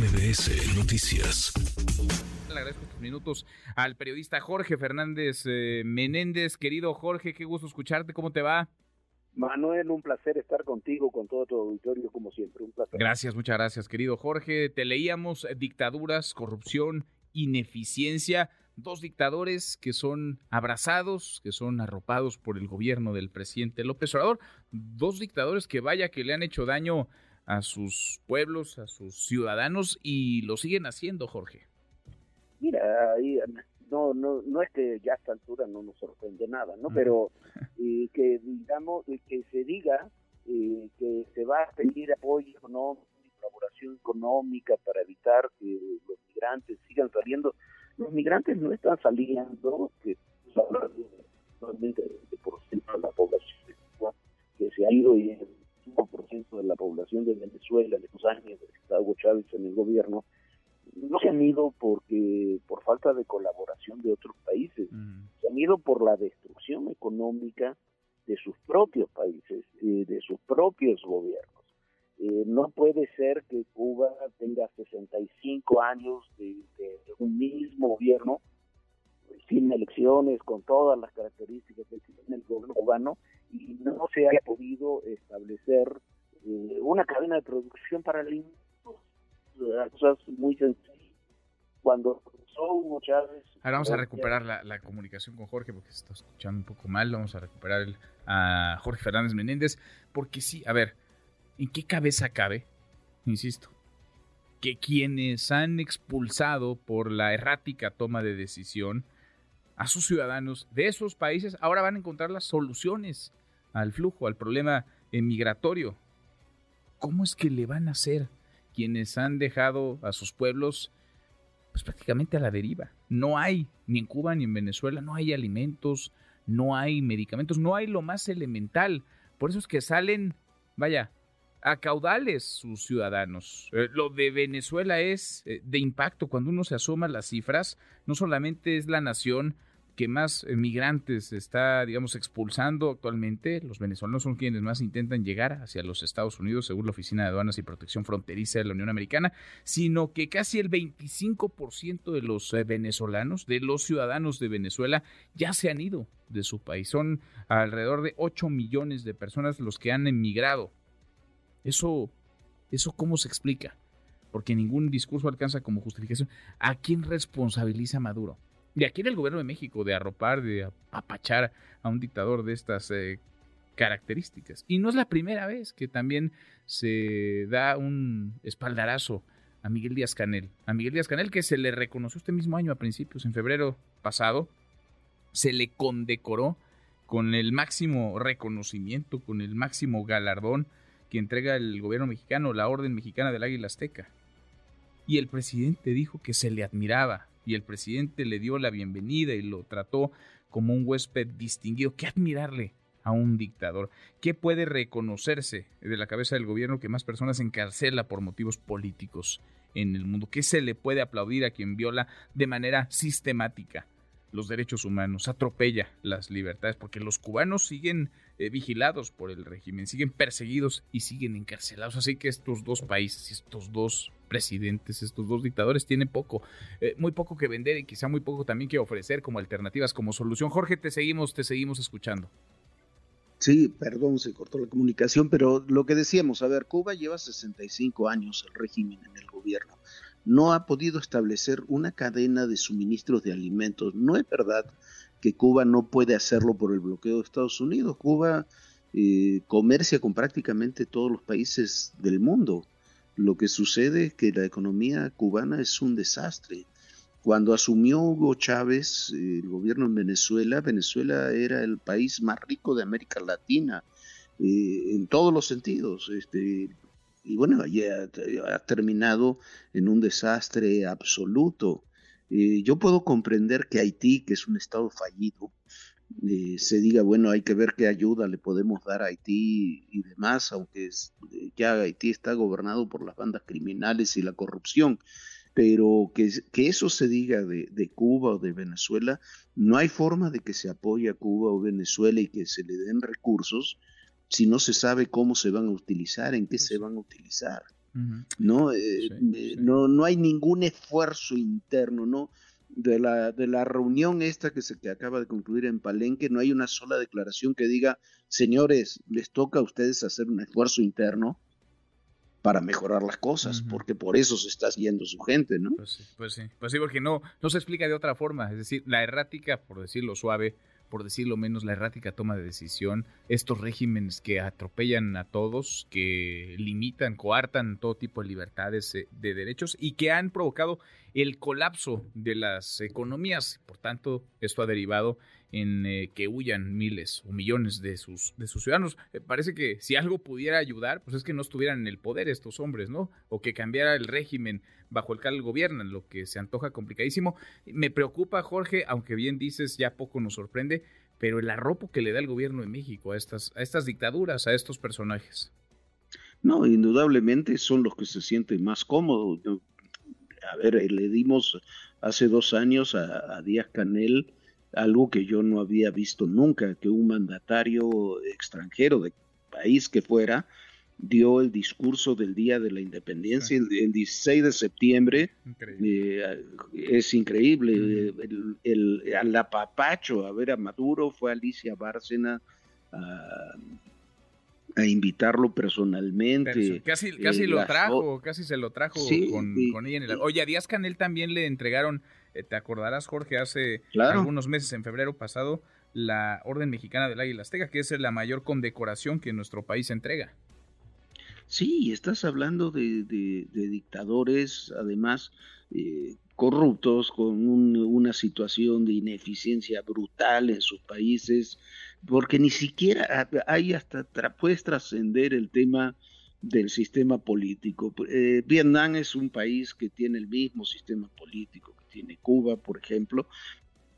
MBS Noticias. Le agradezco estos minutos al periodista Jorge Fernández eh, Menéndez. Querido Jorge, qué gusto escucharte. ¿Cómo te va? Manuel, un placer estar contigo, con todo tu auditorio, como siempre. Un placer. Gracias, muchas gracias, querido Jorge. Te leíamos dictaduras, corrupción, ineficiencia. Dos dictadores que son abrazados, que son arropados por el gobierno del presidente López Obrador. Dos dictadores que vaya que le han hecho daño a sus pueblos, a sus ciudadanos y lo siguen haciendo, Jorge. Mira, no, no, no es que ya a esta altura no nos sorprende nada, ¿no? Pero que digamos, que se diga eh, que se va a pedir apoyo económico y colaboración económica para evitar que los migrantes sigan saliendo. Los migrantes no están saliendo, que pues, por ciento de la población que se ha ido y el 5% de la población de Venezuela en los años de Hugo Chávez en el gobierno no se han ido porque por falta de colaboración de otros países, se han ido por la destrucción económica de sus propios países, eh, de sus propios gobiernos. Eh, no puede ser que Cuba tenga 65 años de, un mismo gobierno, sin elecciones, con todas las características que tiene el gobierno cubano, y no se haya podido establecer eh, una cadena de producción para el cosas muy sencillas. Cuando Hugo Chávez... Ahora vamos a recuperar la, comunicación con Jorge porque se está escuchando un poco mal. Vamos a recuperar a Jorge Fernández Menéndez porque sí, a ver, ¿en qué cabeza cabe? Insisto, que quienes han expulsado por la errática toma de decisión a sus ciudadanos de esos países ahora van a encontrar las soluciones al flujo, al problema migratorio. ¿Cómo es que le van a hacer quienes han dejado a sus pueblos pues prácticamente a la deriva. No hay, ni en Cuba ni en Venezuela, no hay alimentos, no hay medicamentos, no hay lo más elemental. Por eso es que salen, vaya, a caudales sus ciudadanos. Eh, lo de Venezuela es eh, de impacto. Cuando uno se asoma las cifras, no solamente es la nación que más migrantes está, digamos, expulsando actualmente. Los venezolanos son quienes más intentan llegar hacia los Estados Unidos, según la Oficina de Aduanas y Protección Fronteriza de la Unión Americana, sino que casi el 25% de los eh, venezolanos, de los ciudadanos de Venezuela, ya se han ido de su país. Son alrededor de 8 millones de personas los que han emigrado. Eso, eso ¿cómo se explica? Porque ningún discurso alcanza como justificación. ¿A quién responsabiliza Maduro? De aquí en el gobierno de México de arropar, de apapachar a un dictador de estas eh, características. Y no es la primera vez que también se da un espaldarazo a Miguel Díaz Canel. A Miguel Díaz Canel que se le reconoció este mismo año a principios, en febrero pasado, se le condecoró con el máximo reconocimiento, con el máximo galardón que entrega el gobierno mexicano, la Orden Mexicana del Águila Azteca. Y el presidente dijo que se le admiraba, y el presidente le dio la bienvenida y lo trató como un huésped distinguido. ¿Qué admirarle a un dictador? ¿Qué puede reconocerse de la cabeza del gobierno que más personas encarcela por motivos políticos en el mundo? ¿Qué se le puede aplaudir a quien viola de manera sistemática los derechos humanos, atropella las libertades, porque los cubanos siguen eh, vigilados por el régimen, siguen perseguidos y siguen encarcelados. Así que estos dos países, estos dos presidentes, estos dos dictadores tienen poco, eh, muy poco que vender y quizá muy poco también que ofrecer como alternativas, como solución. Jorge, te seguimos, te seguimos escuchando. Sí, perdón, se cortó la comunicación, pero lo que decíamos, a ver, Cuba lleva 65 años el régimen en el gobierno no ha podido establecer una cadena de suministros de alimentos. No es verdad que Cuba no puede hacerlo por el bloqueo de Estados Unidos. Cuba eh, comercia con prácticamente todos los países del mundo. Lo que sucede es que la economía cubana es un desastre. Cuando asumió Hugo Chávez el gobierno en Venezuela, Venezuela era el país más rico de América Latina eh, en todos los sentidos. Este, y bueno, ya ha terminado en un desastre absoluto. Eh, yo puedo comprender que Haití, que es un estado fallido, eh, se diga, bueno, hay que ver qué ayuda le podemos dar a Haití y demás, aunque eh, ya Haití está gobernado por las bandas criminales y la corrupción. Pero que, que eso se diga de, de, Cuba o de Venezuela, no hay forma de que se apoye a Cuba o Venezuela y que se le den recursos si no se sabe cómo se van a utilizar, en qué se van a utilizar. ¿no? Eh, no no hay ningún esfuerzo interno no de la de la reunión esta que se que acaba de concluir en Palenque no hay una sola declaración que diga señores les toca a ustedes hacer un esfuerzo interno para mejorar las cosas, porque por eso se está yendo su gente, ¿no? Pues sí, pues sí, pues sí, porque no, no se explica de otra forma, es decir, la errática, por decirlo suave, por decirlo menos, la errática toma de decisión, estos regímenes que atropellan a todos, que limitan, coartan todo tipo de libertades, eh, de derechos y que han provocado el colapso de las economías. Por tanto, esto ha derivado en eh, que huyan miles o millones de sus, de sus ciudadanos. Eh, parece que si algo pudiera ayudar, pues es que no estuvieran en el poder estos hombres, ¿no? O que cambiara el régimen bajo el cual gobiernan, lo que se antoja complicadísimo. Me preocupa, Jorge, aunque bien dices, ya poco nos sorprende, pero el arropo que le da el gobierno de México a estas, a estas dictaduras, a estos personajes. No, indudablemente son los que se sienten más cómodos. A ver, le dimos hace dos años a, a Díaz Canel algo que yo no había visto nunca, que un mandatario extranjero de país que fuera dio el discurso del Día de la Independencia el, 16 de septiembre. Eh, es increíble. el, al apapacho a ver a Maduro fue Alicia Bárcena a, invitarlo personalmente. casi casi lo trajo, casi se lo trajo con, ella en el... Oye, a Díaz Canel también le entregaron eh, te acordarás, Jorge, hace algunos meses, en febrero pasado, la Orden Mexicana del Águila Azteca, que es la mayor condecoración que nuestro país entrega. Sí, estás hablando de, dictadores, además, eh, corruptos, con una situación de ineficiencia brutal en sus países, porque ni siquiera hay hasta, puedes trascender el tema del sistema político. Eh, Vietnam es un país que tiene el mismo sistema político que tiene Cuba, por ejemplo,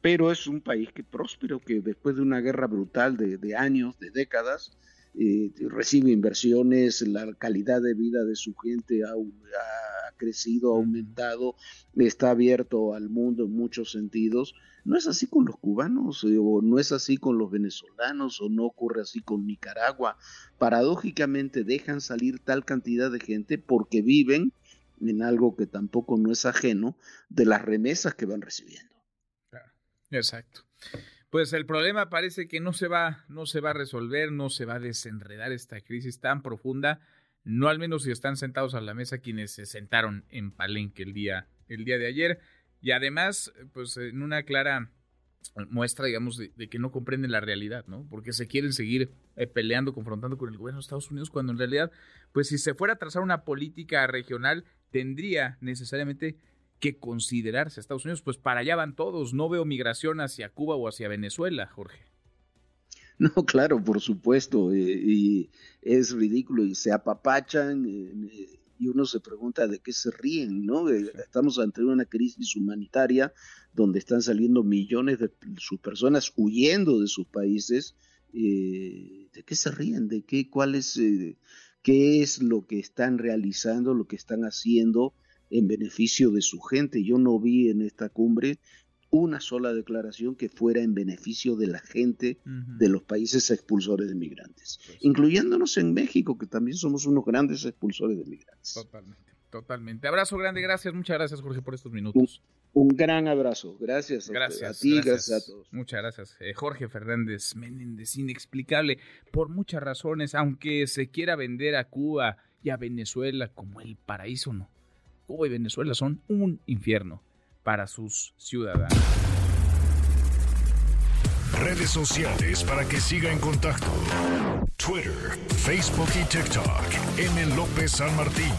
pero es un país que próspero, que después de una guerra brutal de, años, de décadas, eh, recibe inversiones, la calidad de vida de su gente ha, ha, crecido, ha aumentado, está abierto al mundo en muchos sentidos. No es así con los cubanos, eh, o no es así con los venezolanos, o no ocurre así con Nicaragua. Paradójicamente dejan salir tal cantidad de gente porque viven en algo que tampoco no es ajeno de las remesas que van recibiendo. Claro, exacto. Pues el problema parece que no se va, no se va a resolver, no se va a desenredar esta crisis tan profunda, no al menos si están sentados a la mesa quienes se sentaron en Palenque el día, el día de ayer. Y además, pues en una clara muestra, digamos, de, que no comprenden la realidad, ¿no? Porque se quieren seguir eh, peleando, confrontando con el gobierno de Estados Unidos, cuando en realidad, pues si se fuera a trazar una política regional, tendría necesariamente que considerarse a Estados Unidos, pues para allá van todos, no veo migración hacia Cuba o hacia Venezuela, Jorge. No, claro, por supuesto, eh, y es ridículo y se apapachan. Eh, y uno se pregunta de qué se ríen, ¿no? Estamos ante una crisis humanitaria donde están saliendo millones de sus personas huyendo de sus países. Eh, ¿De qué se ríen? ¿De qué, cuál es, eh, qué es lo que están realizando, lo que están haciendo en beneficio de su gente? Yo no vi en esta cumbre una sola declaración que fuera en beneficio de la gente de los países expulsores de migrantes, pues incluyéndonos en México, que también somos unos grandes expulsores de migrantes. Totalmente, totalmente. Abrazo grande, gracias, muchas gracias Jorge por estos minutos. Un, gran abrazo, gracias, gracias a, ti, gracias. a todos. Muchas gracias. Eh, Jorge Fernández Menéndez, inexplicable por muchas razones, aunque se quiera vender a Cuba y a Venezuela como el paraíso, no. Cuba y Venezuela son un infierno para sus ciudadanos. Redes sociales para que siga en contacto: Twitter, Facebook y TikTok. M. López San Martín.